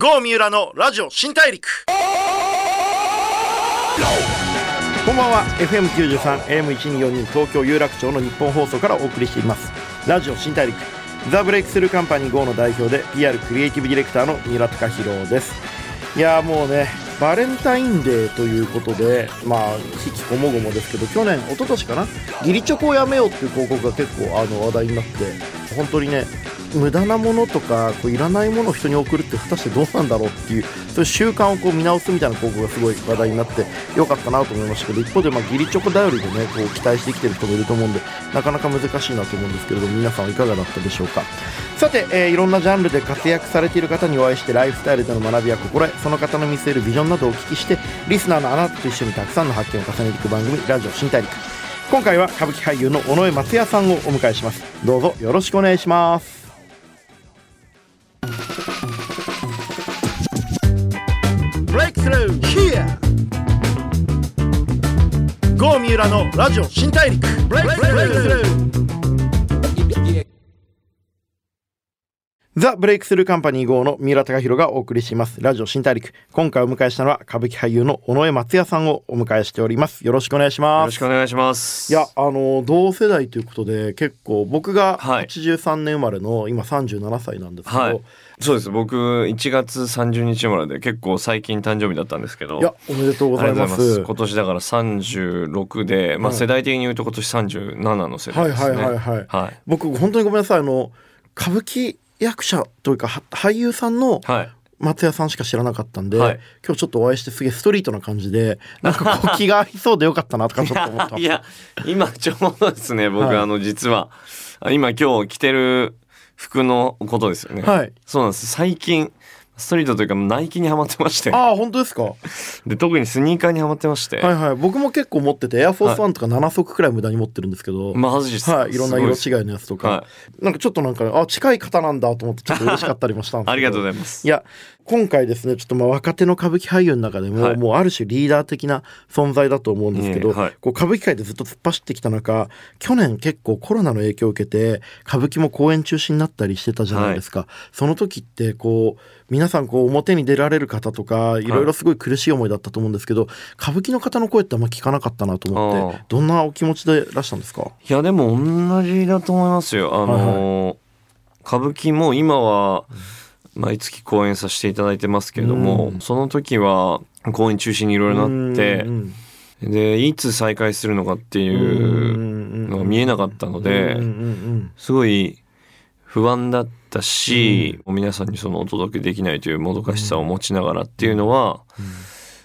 郷三浦のラジオ新大陸。こんばんは。FM93 AM1242 東京有楽町の日本放送からお送りしています。ラジオ新大陸。ザ・ブレイクスルーカンパニー GO の代表で PR クリエイティブディレクターの三浦貴弘です。いやーもうねバレンタインデーということでまあ悲喜こもごもですけど去年一昨年かな？義理チョコをやめようっていう広告が結構あの話題になって本当にね無駄なものとかこういらないものを人に送るって果たしてどうなんだろうっていうそういう習慣をこう見直すみたいな広告がすごい話題になってよかったなと思いましたけど一方でまあ義理チョコ頼りでねこう期待してきてる人もいると思うんでなかなか難しいなと思うんですけれども皆さんはいかがだったでしょうか。さて、えーいろんなジャンルで活躍されている方にお会いしてライフスタイルでの学びや心得その方の見据えるビジョンなどをお聞きしてリスナーのあなたと一緒にたくさんの発見を重ねていく番組ラジオ新大陸。今回は歌舞伎俳優の尾上松也さんをお迎えします。どうぞよろしくお願いします。ブレイクスルー Here 郷三浦のラジオ新大陸ブレイクスルーザ・ブレイクスルーカンパニー GO の三浦貴弘がお送りします。ラジオ新大陸。今回お迎えしたのは歌舞伎俳優の尾上松也さんをお迎えしております。よろしくお願いしますすろし。くお願いします。いや、あの、同世代ということで、結構僕がはい83年生まれの今37歳なんですけど、はい。そうです。僕、1月30日生まれで結構最近誕生日だったんですけど。いや、おめでとうございま。すす。今年だから36で、まあはい世代的に言うと今年37の世代ですね。はいはいはいはいはい。僕、本当にごめんなさい。あの、歌舞伎役者というか、は俳優さんのはい。松也さんしか知らなかったんで、はい今日ちょっとお会いしてすげえストリートな感じで、なんかこう気が合いそうでよかったなとかちょっと思った。いや、今ちょうどですね、僕、はいあの、実は、あ今今日着てる服のことですよね。はい。そうなんです。最近、ストリートというかナイキにハマってまして。ああ、本当ですか？はで、特にスニーカーにハマってまして。いはい。僕も結構持ってて、エアフォースワンとか7足くらい無駄に持ってるんですけど、マジですか？はい。いろんな色違いのやつとか、はなんかちょっとなんか、あ、近い方なんだと思ってちょっと嬉しかったりもしたんですけど。ありがとうごいざいます。いや、今回ですね、ちょっとまあ若手の歌舞伎俳優の中でも、はい。もうある種リーダー的な存在だと思うんですけど、はい。こう歌舞伎界でずっと突っ走ってきた中、去年結構コロナの影響を受けて、歌舞伎も公演中止になったりしてたじゃないですか。その時って、こう、皆さんこう表に出られる方とか、い。ろいろすごい苦しい思いだったと思うんですけど、歌舞伎の方の声ってあんま聞かなかったなと思ってどんなお気持ちでいらしたんですか？いやでも同じだと思いますよ。あのー歌舞伎も今は毎月公演させていただいてますけれども、うん。その時は公演中止にいろいろなってうんでいつ再開するのかっていうのが見えなかったのでうんうんうんすごい不安だったし、皆さんにそのお届けできないというもどかしさを持ちながらっていうのは、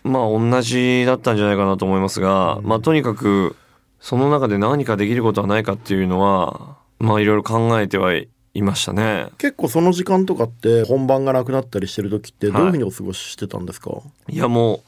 まあ同じだったんじゃないかなと思いますが、まあとにかくその中で何かできることはないかっていうのはまあいろいろ考えてはいましたね。結構その時間とかって本番がなくなったりしてる時ってどういうふうにお過ごししてたんですか、いやもう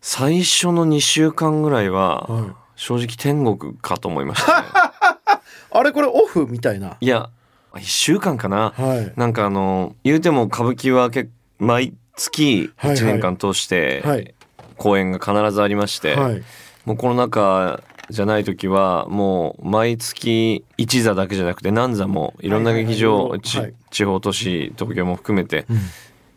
最初の2週間ぐらいははい正直天国かと思いましたね。あれこれオフみたいな？いや1週間かな。はい。なんかあの言うても歌舞伎は結毎月はいはい1年間通してはい。公演が必ずありまして、はい。もうコロナ禍じゃない時はもう毎月1座だけじゃなくて何座もいろんな劇場、地方都市東京も含めてうん。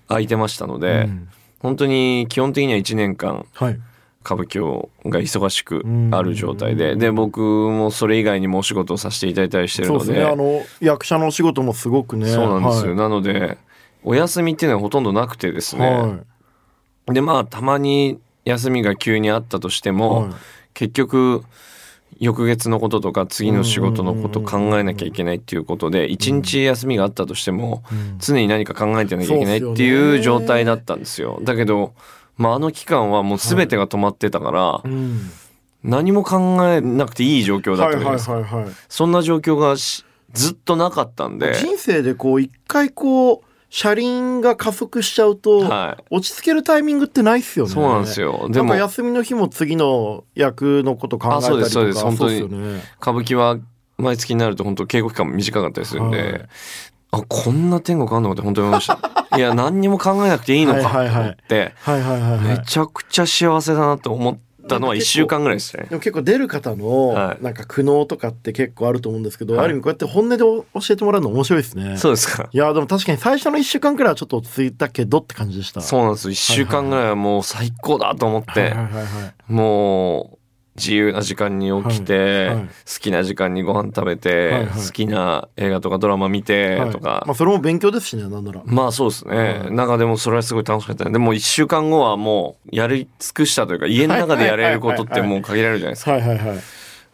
空いてましたので、うん。本当に基本的には1年間はい。歌舞伎をが忙しくある状態で、うんで僕もそれ以外にもお仕事をさせていただいたりしてるので。そうですね。あの役者のお仕事もすごくね。そうなんですよ、はい。なのでお休みっていうのはほとんどなくてですね、はい。でまあたまに休みが急にあったとしても、はい結局翌月のこととか次の仕事のこと考えなきゃいけないっていうことで一日休みがあったとしてもうん。常に何か考えてなきゃいけないっていうね状態だったんですよ。だけど、まあ、あの期間はもう全てが止まってたからうん。何も考えなくていい状況だったじゃないです。そんな状況がしずっとなかったんで、人生でこう一回こう車輪が加速しちゃうと、はい落ち着けるタイミングってないっすよね。そうなんですよ。でも休みの日も次の役のこと考えたりとかあそうですそうです本当に歌舞伎は毎月になると本当稽古期間も短かったりするんで、はいあこんな天国あんのかって本当に思いました。いや何にも考えなくていいのかって、はいはいはいめちゃくちゃ幸せだなと思っったのは1週間ぐらいでしたね。でも結構出る方のはい。なんか苦悩とかって結構あると思うんですけど、はい。ある意味こうやって本音で教えてもらうの面白いですね。そうですか。いやでも確かに最初の1週間くらいはちょっと落ち着いたけどって感じでした。そうなんです。1週間ぐらいはもう最高だと思って、はいはいはいはい。もう自由な時間に起きて、はい。はい。好きな時間にご飯食べて、はいはい。好きな映画とかドラマ見てはい。とか、まあそれも勉強ですしねなんなら。まあそうですね、はい。なんかでもそれはすごい楽しかったね。でも1週間後はもうやり尽くしたというか家の中でやれることってもう限られるじゃないですか。はいはいはい。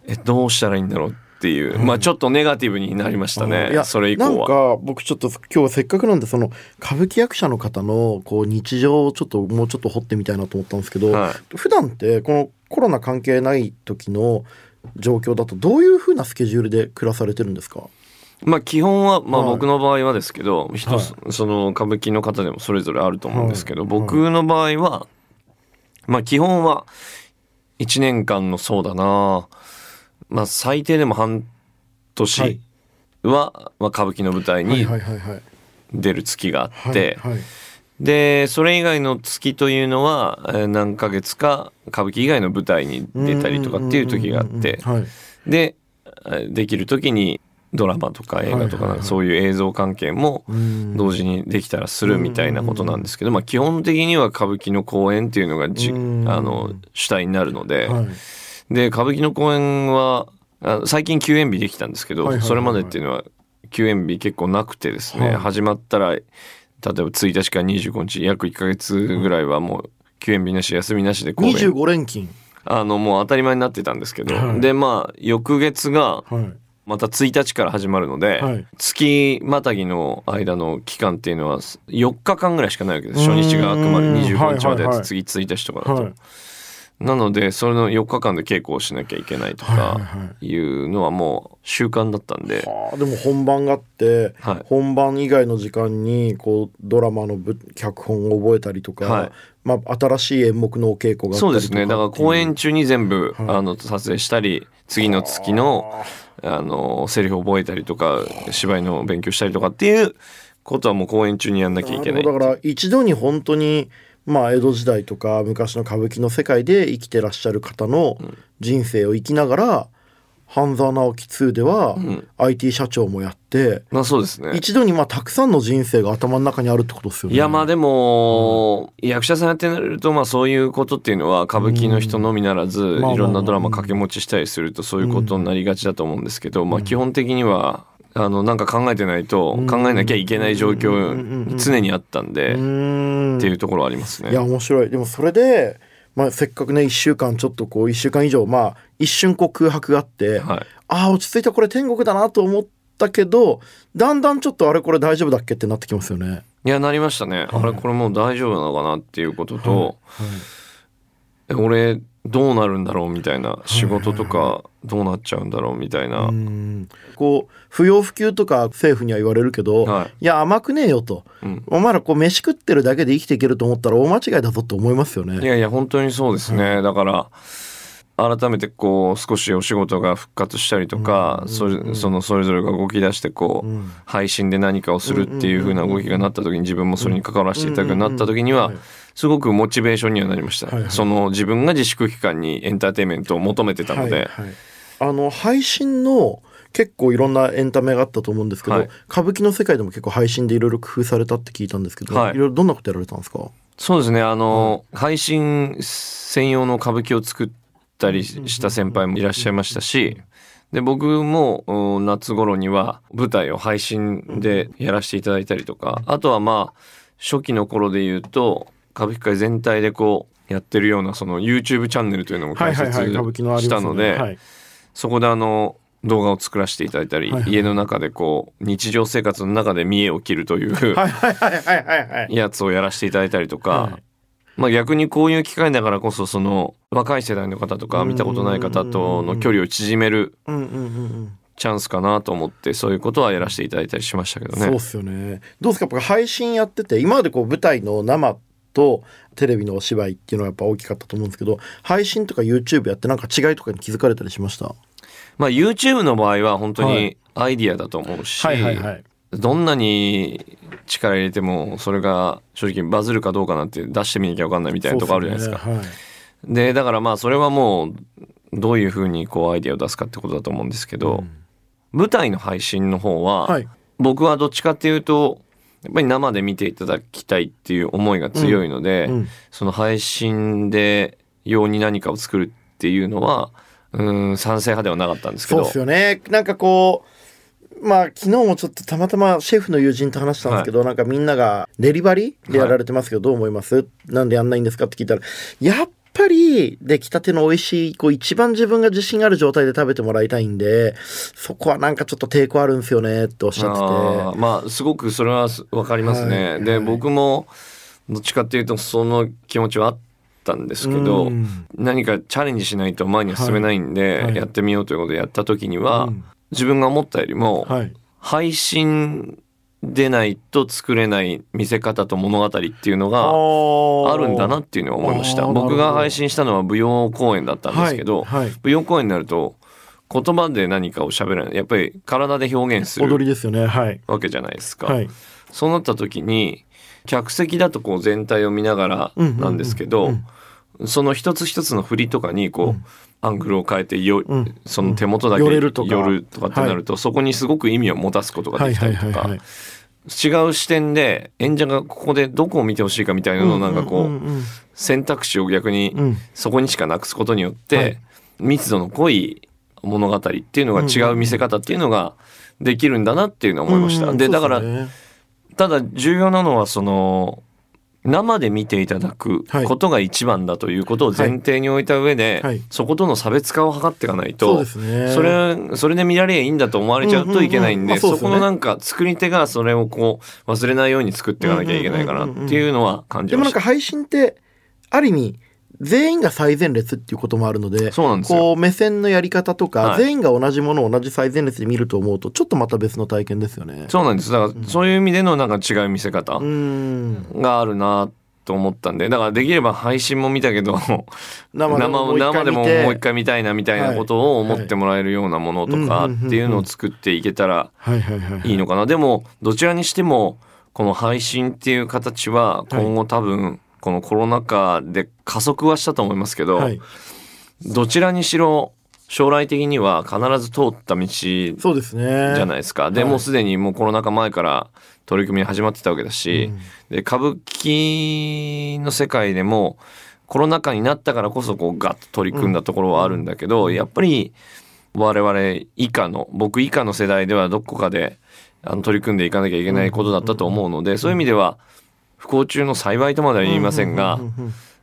えどうしたらいいんだろうっていう、まあちょっとネガティブになりましたね、いやそれ以降なんは。か僕ちょっと今日せっかくなんでその歌舞伎役者の方のこう日常をちょっともうちょっと掘ってみたいなと思ったんですけど、はい。普段ってこのコロナ関係ない時の状況だとどういうふうなスケジュールで暮らされてるんですか？まあ基本は、まあはい。僕の場合はですけど、人はその歌舞伎の方でもそれぞれあると思うんですけど、はい。僕の場合は、まあ基本は1年間のそうだな、まあ最低でも半はい。年は、まあ歌舞伎の舞台はいにはいはいはい。出る月があはいって、はいで、それ以外の月というのは、えー何ヶ月か歌舞伎以外の舞台に出たりとかっていう時があって、はい。で、えーできる時にドラマとか映画とかはい。はいはいそういう映像関係もうん。同時にできたらするみたいなことなんですけど、まあ基本的には歌舞伎の公演っていうのがじうん。あの主体になるので、はいで歌舞伎の公演はあ最近休演日できたんですけど、それまでっていうのは休演日結構なくてですね、はい。始まったら例えば1日から25日約1ヶ月ぐらいはもう休演日なし休みなしで公演。25連勤。あのもう当たり前になってたんですけど、はい。でまあ翌月がはい。また1日から始まるので、はい。月またぎの間の期間っていうのは4日間ぐらいしかないわけです。初日があくまでうーん25日までやって次1日とかだと、はいなのでそれの4日間で稽古をしなきゃいけないとかはいいうのはもう習慣だったんで、はあでも本番があって、はい。本番以外の時間にこうドラマのぶ脚本を覚えたりとか、はい。まあ、新しい演目のお稽古がそうですね。だから公演中中に全部、はい。あの撮影したり次の月のあ。のセリフ覚えたりとか芝居の勉強したりとかっていうことはもう公演中にやんなきゃいけないだから一度に本当にまあ江戸時代とか昔の歌舞伎の世界で生きてらっしゃる方の人生を生きながら半沢直樹2ではん。IT 社長もやって、まあそうですね。一度にまあたくさんの人生が頭の中にあるってことですよね。いやまあでも、役者さんやってなるとまあそういうことっていうのは歌舞伎の人のみならず、いろんなドラマ掛け持ちしたりするとそういうことになりがちだと思うんですけど、まあ基本的にはあのなんか考えてないと考えなきゃいけない状況に常にあったんで、っていうところはありますね。いや面白い。でもそれで、まあ、せっかくね1週間ちょっとこう1週間以上まあ一瞬こう空白があって、はい。ああ落ち着いたこれ天国だなと思ったけどだんだんちょっとあれこれ大丈夫だっけってなってきますよね。いやなりましたね、あれこれもう大丈夫なのかなっていうことと、え俺どうなるんだろうみたいな仕事とかどうなっちゃうんだろうみたいな、うん。こう不要不急とか政府には言われるけど、はい。いや甘くねえよと、うん。お前らこう飯食ってるだけで生きていけると思ったら大間違いだぞって思いますよね。いやいや本当にそうですね、だから改めてこう少しお仕事が復活したりとか、そのそれぞれが動き出してこう、ん。配信で何かをするっていう風な動きがなった時に自分もそれに関わらせていただくようになった時にはうんうんうんすごくモチベーションにはなりました、はいはい。その自分が自粛期間にエンターテインメントを求めてたので、はいはいあの配信の結構いろんなエンタメがあったと思うんですけど、はい。歌舞伎の世界でも結構配信でいろいろ工夫されたって聞いたんですけど、はい。い、ろいろどんなことやられたんですか？そうですね。あの、配信専用の歌舞伎を作ったりした先輩もいらっしゃいましたしで僕もうん夏頃には舞台を配信でやらせていただいたりとかあとはまあ初期の頃で言うと歌舞伎界全体でこうやってるようなその YouTube チャンネルというのも開設したのでそこであの動画を作らせていただいたり、はいはい家の中でこう日常生活の中で見栄を切るというやつをやらせていただいたりとか、はい。まあ逆にこういう機会だからこそその若い世代の方とか見たことない方との距離を縮めるチャンスかなと思ってそういうことはやらせていただいたりしましたけどね。そうっすよね。どうですか？配信やってて今までこう舞台の生とテレビのお芝居っていうのはやっぱ大きかったと思うんですけど配信とか YouTube やってなんか違いとかに気づかれたりしました？まあ YouTube の場合は本当はにい。アイディアだと思うし、はいはいはい。どんなに力入れてもそれが正直バズるかどうかなんて出してみなきゃ分かんないみたいなとこあるじゃないですか。そうっよね。でだからまあそれはもうどういうふうにこうアイデアを出すかってことだと思うんですけど、舞台の配信の方は、はい。僕はどっちかっていうとやっぱり生で見ていただきたいっていう思いが強いので、うん。その配信で用に何かを作るっていうのはうん賛成派ではなかったんですけど。そうですよね。なんかこうまあ昨日もちょっとたまたまシェフの友人と話したんですけど、なんかみんながデリバリーでやられてますけどどう思います、なんでやんないんですかって聞いたらやっぱり出来たての美味しいこう一番自分が自信ある状態で食べてもらいたいんでそこはなんかちょっと抵抗あるんですよねっておっしゃってて。まあすごくそれは分かりますね。で、はい。はい。僕もどっちかっていうとその気持ちはあったんですけど、うん。何かチャレンジしないと前には進めないんで、はい。はい。やってみようということでやった時には、うん。自分が思ったよりも、はい。配信でないと作れない見せ方と物語っていうのがああるんだなっていうのは思いました。僕が配信したのは舞踊公演だったんですけど、はいはい。舞踊公演になると言葉で何かを喋らない。やっぱり体で表現する踊りですよね。はい。わけじゃないですか、はい。そうなった時に客席だとこう全体を見ながらなんですけど、うん。その一つ一つの振りとかにこう、うんアングルを変えてよ、うん。その手元だけ寄れるとか。寄るとかってなると、そこにすごく意味を持たすことがはいできたりとかはいはいはい違う視点で演者がここでどこを見てほしいかみたいなのをなんかこう選択肢を逆にうん。そこにしかなくすことによっはてい。密度の濃い物語っていうのが違う見せ方っていうのができるんだなっていうのは思いました。うん。でだからただ重要なのはその生で見ていただくはい。ことが一番だということを前提に置いた上で、はい。そことの差別化を図っていかないとですね。それそれで見られりゃいいんだと思われちゃうといけないんうんうんうん。でまあそうですよね。そこのなんか作り手がそれをこう忘れないように作っていかなきゃいけないかなっていうのは感じました。でもなんか配信ってある意味全員が最前列っていうこともあるのでそうなんですよ。こう目線のやり方とか、はい。全員が同じものを同じ最前列で見ると思うとちょっとまた別の体験ですよね。そうなんです。だからそういう意味でのなんか違う見せ方があるなと思ったんでだからできれば配信も見たけど生でももう一回見たいなみたいなことを思ってもらえるようなものとかっていうのを作っていけたらはいはいはいはい。いいのかな。でもどちらにしてもこの配信っていう形は今後多分このコロナ禍で加速はしたと思いますけど、はい。どちらにしろ将来的には必ず通った道じゃないですか。ではい。もうすでにもうコロナ禍前から取り組み始まってたわけだし、で歌舞伎の世界でもコロナ禍になったからこそこうガッと取り組んだところはあるんだけど、やっぱり我々以下の僕以下の世代ではどこかであの取り組んでいかなきゃいけないことだったと思うので、そういう意味では不幸中の幸いとまでは言いませんが、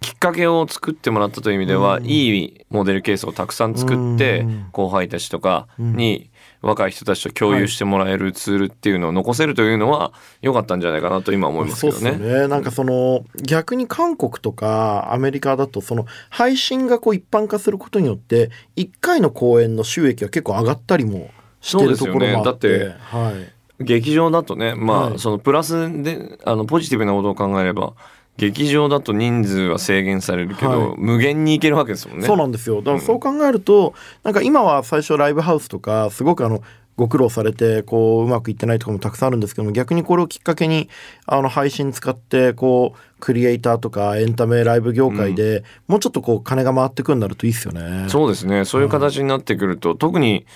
きっかけを作ってもらったという意味では、うんいいモデルケースをたくさん作って、うん後輩たちとかに、若い人たちと共有してもらえるツールっていうのを残せるというのは良かったんじゃないかなと今思いますそうですけどね。よねなんかその逆に韓国とかアメリカだとその配信がこう一般化することによって1回の公演の収益が結構上がったりもしてるところもあって。そうですよね。はい劇場だとねまあ、はい。そのプラスであのポジティブなことを考えれば劇場だと人数は制限されるけど、はい。無限に行けるわけですもんね。そうなんですよ。だからそう考えると、なんか今は最初ライブハウスとかすごくあのご苦労されてこううまくいってないとかもたくさんあるんですけども逆にこれをきっかけにあの配信使ってこうクリエイターとかエンタメライブ業界でもうちょっとこう金が回ってくるんなるといいですよね。そうですね。そういう形になってくると、特に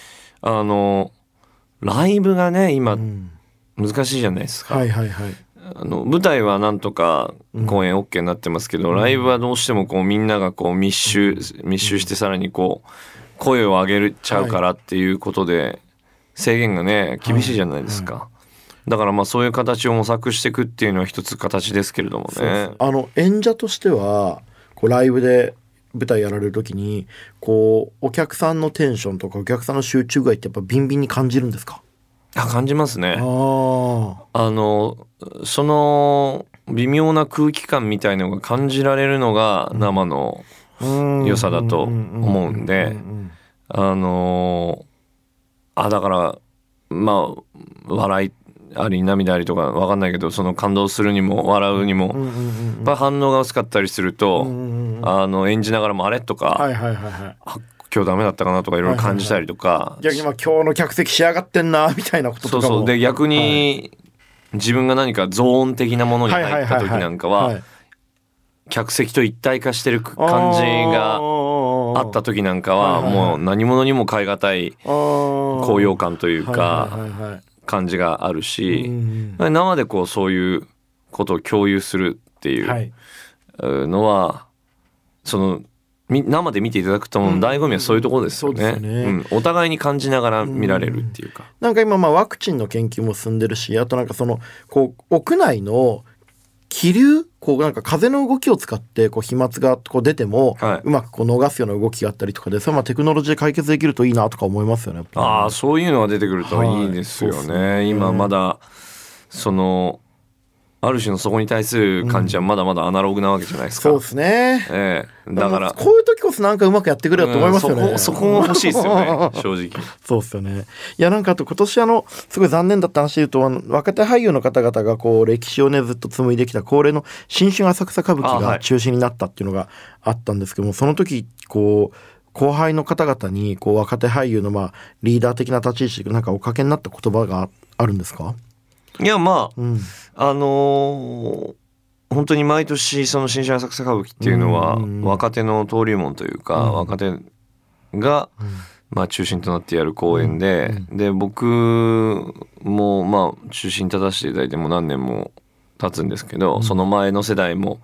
あのライブがね今うん難しいじゃないですか。はいはいはい。あの舞台はなんとか公演 OK になってますけど、ライブはどうしてもこうみんながこう密集密集してさらにこう声を上げちゃうからっていうことで制限がね厳しいじゃないですか。だからまあそういう形を模索していくっていうのは一つ形ですけれどもね。あの演者としてはこうライブで舞台やられる時にこうお客さんのテンションとかお客さんの集中具合ってやっぱビンビンに感じるんですか？あ感じますね。ああのその微妙な空気感みたいのが感じられるのが生のあ良さだと思うんであのあだからまあ笑いあり涙ありとかわかんないけどその感動するにも笑うにも、やっぱ反応が薄かったりすると、あの演じながらもあれとか、はいはいはいはいあ今日ダメだったかなとかいろいろ感じたりとか、逆にまあ今日の客席仕上がってんなみたいなこととかも。そうそう。で逆に、自分が何かゾーン的なものに入った時なんかは、はい客席と一体化してる感じがあった時なんかはもう何者にも代え難い高揚感というか感じがあるし生でこうそういうことを共有するっていうのはその生で見ていただくと醍醐味はそういうところですよね,、うん。お互いに感じながら見られるっていうか、うん、なんか今まあワクチンの研究も進んでるしあとなんかそのこう屋内の気流こうなんか風の動きを使ってこう飛沫がこう出ても、うまくこう逃すような動きがあったりとかでそれまあテクノロジーで解決できるといいなとか思いますよね。ああそういうのが出てくるといいですよね。はい、今まだそのある種のそこに対する感じはまだまだアナログなわけじゃないですか。そうですね。ええだから。こういう時こそなんかうまくやってくれよと思いますよね。うん、そこ、そこも欲しいですよね、正直。そうですよね。いや、なんかあと今年あの、すごい残念だった話で言うと、あの若手俳優の方々がこう、歴史をね、ずっと紡いできた恒例の新春浅草歌舞伎が中止になったっていうのがあったんですけども、はい、その時、こう、後輩の方々に、こう、若手俳優のまあ、リーダー的な立ち位置でなんかおかけになった言葉があるんですか？いやまあ、うん、あのー、本当に毎年その新春浅草歌舞伎っていうのは若手の登竜門というか、若手が、まあ、中心となってやる公演で、で僕もまあ中心立たせていただいても何年も経つんですけど、その前の世代も。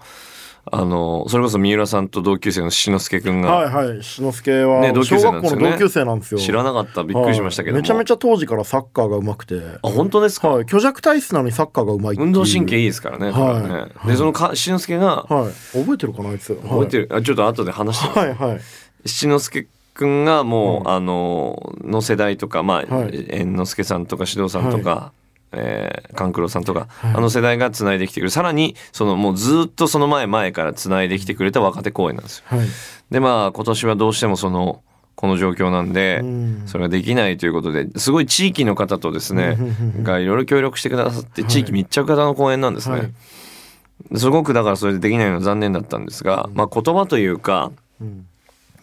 あのそれこそ三浦さんと同級生の志の輔君がはいはい志の輔は、ね、同級生なんですよ、ね、同級生なんですよ。知らなかった。びっくりしましたけど、はい、めちゃめちゃ当時からサッカーがうまくて。あ本当ですか、はい、虚弱体質なのにサッカーがうまい運動神経いいですからねはい、でそのか志の輔が、はい、覚えてるかなあいつ。覚えてる、あちょっと後で話してはいはい。志の輔君がもう、あのの世代とかまあ、はい、猿之助さんとか獅童さんとか、えー、勘九郎さんとか、はい、あの世代がつないできてくるさらにそのもうずっとその前前からつないできてくれた若手公演なんですよ。はい、でまあ今年はどうしてもそのこの状況なんで、それができないということですごい地域の方とですねがいろいろ協力してくださって地域密着型の公演なんですね。はい、すごくだからそれでできないのは残念だったんですが、まあ、言葉というか、うん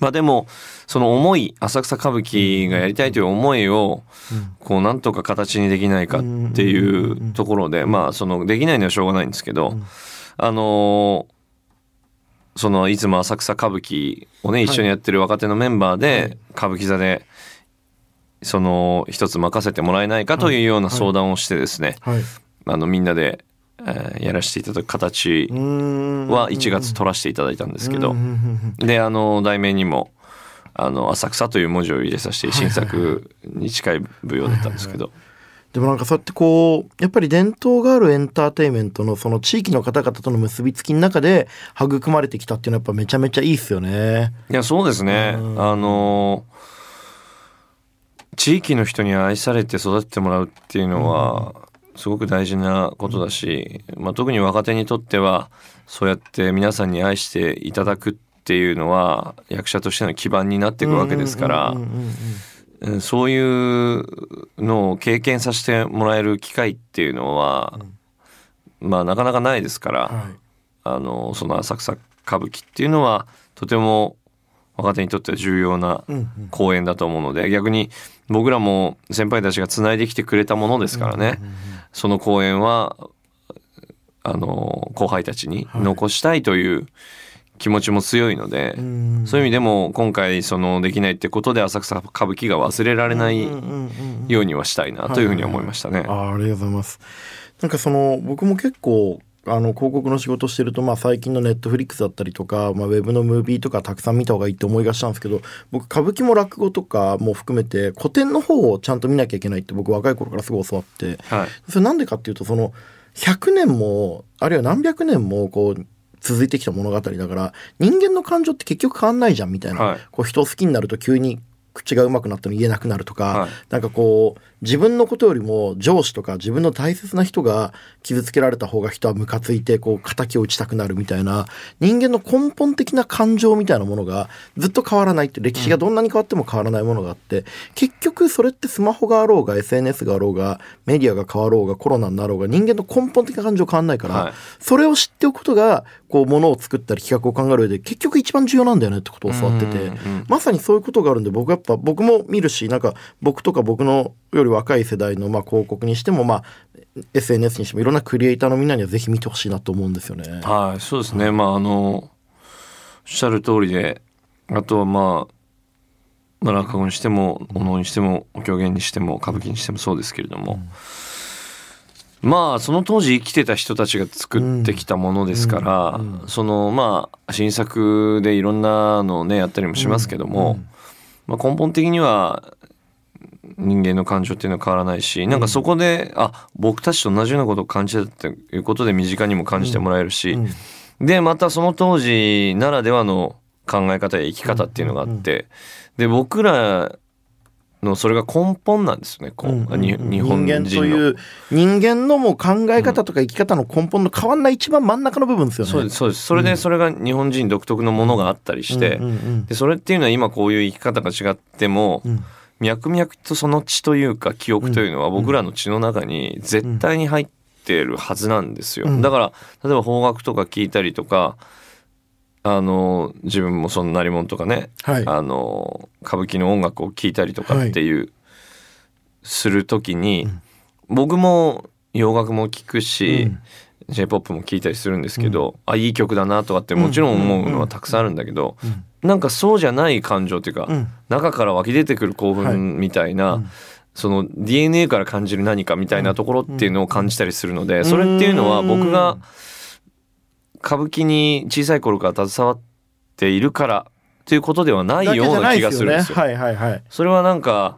まあでもその思い浅草歌舞伎がやりたいという思いをこうなんとか形にできないかっていうところでまあそのできないのはしょうがないんですけどあのそのいつも浅草歌舞伎をね一緒にやってる若手のメンバーで歌舞伎座でその一つ任せてもらえないかというような相談をしてですねあのみんなでえー、やらせていただく形は1月取らせていただいたんですけど。であの題名にも「あの浅草」という文字を入れさせて新作に近い舞踊だったん。ですけど。でもなん。かそうやってこうやっぱり伝統があるエンターテインメントのその地域の方々との結びつきの中で育まれてきたっていうのはやっぱめちゃめちゃいいっすよね。いやそうですね。あの地域の人に愛されて育ててもらうっていうのは、すごく大事なことだし、まあ、特に若手にとってはそうやって皆さんに愛していただくっていうのは役者としての基盤になっていくわけですからそういうのを経験させてもらえる機会っていうのは、まあなかなかないですから、はい、あのその浅草歌舞伎っていうのはとても若手にとっては重要な公演だと思うので、逆に僕らも先輩たちがつないできてくれたものですからね、その公演はあの後輩たちに残したいという気持ちも強いので、はい、そういう意味でも今回そのできないってことで浅草歌舞伎が忘れられないようにはしたいなというふうに思いましたね。あありがとうございます。なんかその僕も結構あの広告の仕事してると、まあ、最近のネットフリックスだったりとか、まあ、ウェブのムービーとかたくさん見た方がいいって思いがしたんですけど僕歌舞伎も落語とかも含めて古典の方をちゃんと見なきゃいけないって僕若い頃からすごい教わって、はい、それなんでかっていうとその100年もあるいは何百年もこう続いてきた物語だから人間の感情って結局変わんないじゃんみたいな、はい、こう人を好きになると急に口がうまくなったの言えなくなるとか、はい、なんかこう自分のことよりも上司とか自分の大切な人が傷つけられた方が人はムカついてこう敵を打ちたくなるみたいな人間の根本的な感情みたいなものがずっと変わらないって歴史がどんなに変わっても変わらないものがあって、うん、結局それってスマホがあろうが SNS があろうがメディアが変わろうがコロナになろうが人間の根本的な感情変わんないから、はい、それを知っておくことがこうものを作ったり企画を考える上で結局一番重要なんだよねってことを教わってて、まさにそういうことがあるんで僕やっぱ僕も見るしなんか僕とか僕のより若い世代のまあ広告にしてもまあ SNS にしてもいろんなクリエイターのみんなにはぜひ見てほしいなと思うんですよね。はい、そうですね。まあ、あの、おっしゃる通りで、あとはまあ、まあ、落語にしても、お能にしても、お狂言にしても、歌舞伎にしてもそうですけれども、まあ、その当時生きてた人たちが作ってきたものですから、その、まあ、新作でいろんなのをね、やったりもしますけども、まあ、根本的には、人間の感情っていうのは変わらないし、なんかそこで、あ、僕たちと同じようなことを感じたっていうことで身近にも感じてもらえるし、で、またその当時ならではの考え方や生き方っていうのがあって、で、僕らのそれが根本なんですよね、こう、に日本人の。人間という人間のもう考え方とか生き方の根本の変わんない一番真ん中の部分ですよね。そうです、そうです。それでそれが日本人独特のものがあったりして、うんうんうんでそれっていうのは今こういう生き方が違っても、ん脈々とその血というか記憶というのは僕らの血の中に絶対に入ってるはずなんですよ。うん。だから例えば邦楽とか聞いたりとかあの自分もその鳴り物とかね、はい。あの歌舞伎の音楽を聴いたりとかっていう、する時に、僕も洋楽も聴くし、j p o p も聴いたりするんですけど、あいい曲だなとかってもちろん思うのはたくさんあるんだけど、なんかそうじゃない感情っていうか、ん。中から湧き出てくる興奮みたいな、その DNA から感じる何かみたいなところっていうのを感じたりするので、それっていうのは僕が歌舞伎に小さい頃から携わっているからということではないような気がするんですよ。はいはいはい。それはなんか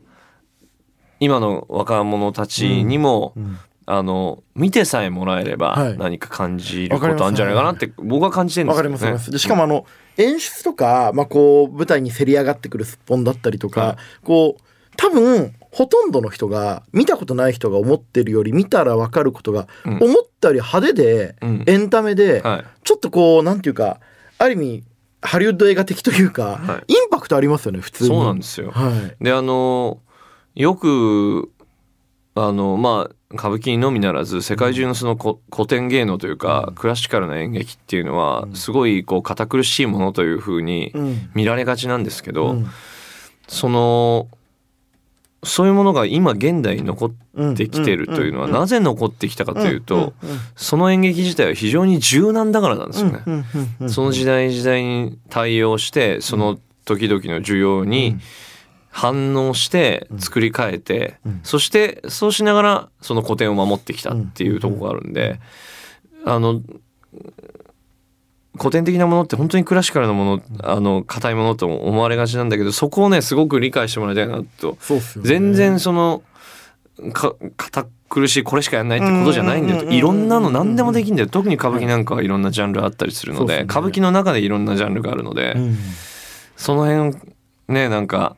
今の若者たちにも、んあの見てさえもらえればはい何か感じることあるんじゃないかなって僕は感じてるんでわかります、わかります。でしかもあの、演出とか、まあ、こう、舞台にせり上がってくるすっぽんだったりとか、はいこう、多分、ほとんどの人が、見たことない人が思ってるより、見たらわかることが、うん思ったより派手で、うんエンタメで、はいちょっとこう、なんていうか、ある意味、ハリウッド映画的というか、はインパクトありますよね、普通に。そうなんですよ。はい。であのよくあのまあ歌舞伎のみならず世界中のそのこ古典芸能というか、クラシカルな演劇っていうのはすごいこう堅苦しいものというふうにうん。見られがちなんですけど、うん。そのそういうものが今現代に残ってきてるというのはなぜ残ってきたかというと、その演劇自体は非常に柔軟だからなんですよね。うん。うん。うん。その時代時代に対応してその時々の需要に反応して作り変えて、そしてそうしながらその古典を守ってきたっていうところがあるんで、あの古典的なものって本当にクラシカルなものあの硬いものと思われがちなんだけどそこをねすごく理解してもらいたいなと。ね。全然そのか堅苦しいこれしかやんないってことじゃないんだようんうんうんうんいろんなの何でもできんだよ。特に歌舞伎なんかはいろんなジャンルあったりするのでね。歌舞伎の中でいろんなジャンルがあるのでうん。その辺ねなんか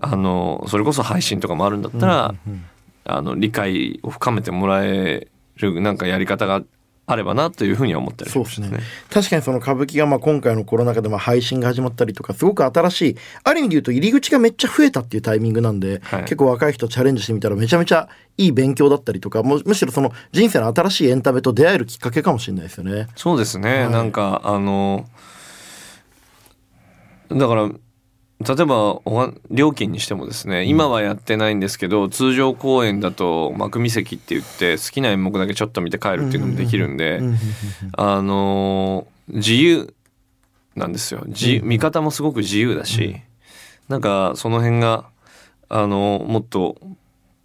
あのそれこそ配信とかもあるんだったらあの理解を深めてもらえるなんかやり方があればなというふうには思ったりしそうですねますね。確かにその歌舞伎がまあ今回のコロナ禍でまあ配信が始まったりとかすごく新しいある意味で言うと入り口がめっちゃ増えたっていうタイミングなんで、はい結構若い人チャレンジしてみたらめちゃめちゃいい勉強だったりとかむむしろその人生の新しいエンタメと出会えるきっかけかもしれないですよね。そうですね、はいなんかあのだから例えば料金にしてもですね今はやってないんですけど、通常公演だと幕見席って言って好きな演目だけちょっと見て帰るっていうのもできるんで、うんうんうんあの自由なんですよ自見方もすごく自由だし、なんかその辺があのもっと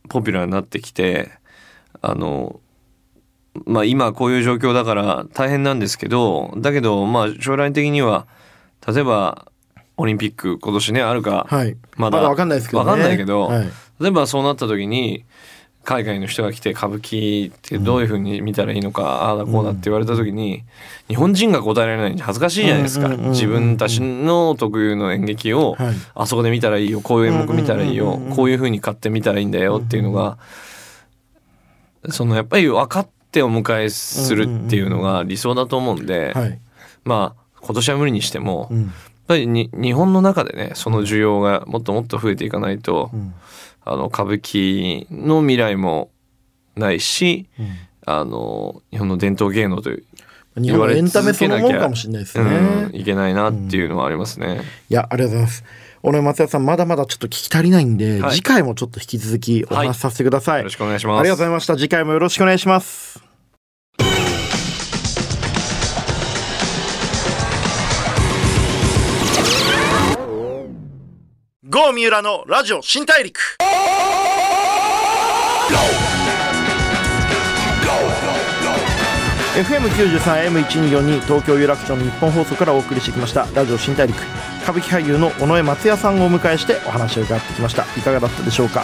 ポピュラーになってきてあのまあ今こういう状況だから大変なんですけどだけどまあ将来的には例えばオリンピック今年ねあるか、はい、まだ。わかんないですけどね。わかんないけどはい。例えばそうなった時に海外の人が来て歌舞伎ってどういうふうに見たらいいのか、ああだこうだって言われた時に日本人が答えられないんで恥ずかしいじゃないですか、うんうんうんうん自分たちの特有の演劇を、はい。あそこで見たらいいよこういう演目見たらいいよ、うんうんうんうんこういうふうに買ってみたらいいんだよっていうのが、そのやっぱり分かってお迎えするっていうのが理想だと思うんで、はい。まあ今年は無理にしても、うんぱりに日本の中でねその需要がもっともっと増えていかないと、うん。あの歌舞伎の未来もないし、うん。あの日本の伝統芸能という日本のエンタメそのものかもしれないですね、うん、いけないなっていうのはありますね、いやありがとうございます。小野松也さんまだまだちょっと聞き足りないんで、はい。次回もちょっと引き続きお話しさせてください、よろしくお願いします。ありがとうございました。次回もよろしくお願いします郷三浦のラジオ新大陸。FM93 M1242 東京有楽町の日本放送からお送りしてきました。ラジオ新大陸。歌舞伎俳優の尾上松也さんをお迎えしてお話を伺ってきました。いかがだったでしょうか？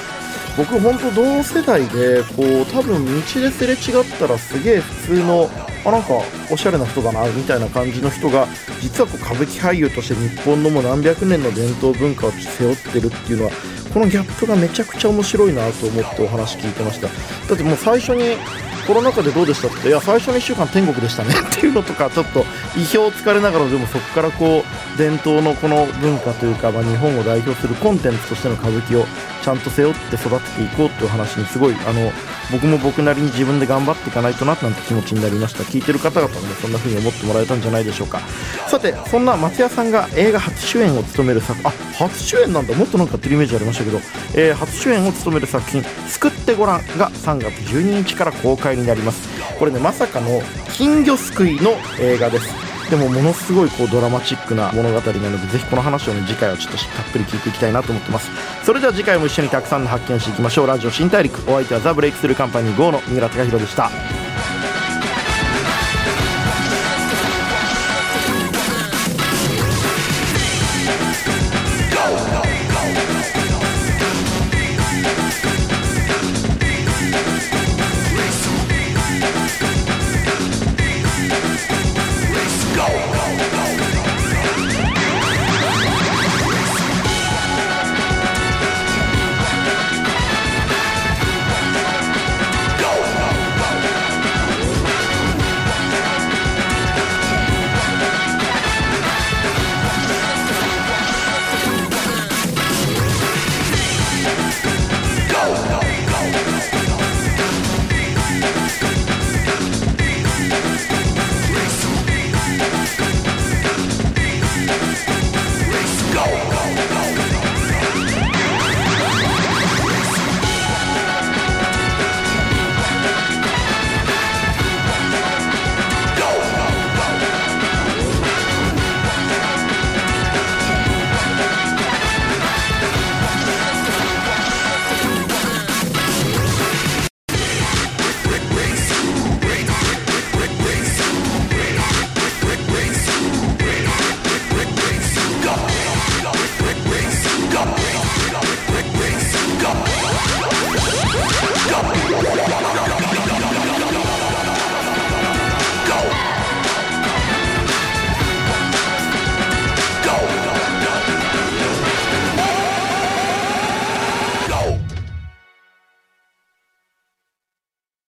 僕本当同世代でこう多分道ですれ違ったらすげえ普通のあなんかおしゃれな人だなみたいな感じの人が実はこう歌舞伎俳優として日本のもう何百年の伝統文化を背負ってるっていうのはこのギャップがめちゃくちゃ面白いなと思ってお話聞いてました。だってもう最初にコロナ禍でどうでしたって？いや最初の1週間天国でしたねっていうのとかちょっと意表をつかれながらでもそこからこう伝統のこの文化というか、まあ、日本を代表するコンテンツとしての歌舞伎をちゃんと背負って育てていこうっていう話にすごいあの僕も僕なりに自分で頑張っていかないとななんて気持ちになりました。聞いてる方々もそんな風に思ってもらえたんじゃないでしょうか。さてそんな松也さんが映画初主演を務める作あ初主演なんだ。もっとなんかってるイメージありましたけど、えー初主演を務める作品「救ってごらん」が3月12日から公開になります。これねまさかの金魚すくいの映画です。でもものすごいこうドラマチックな物語なのでぜひこの話をね次回はちょっとたっぷり聞いていきたいなと思ってます。それでは次回も一緒にたくさんの発見していきましょう。ラジオ新大陸お相手はザ・ブレイクスルーカンパニー GO の三浦貴大でした。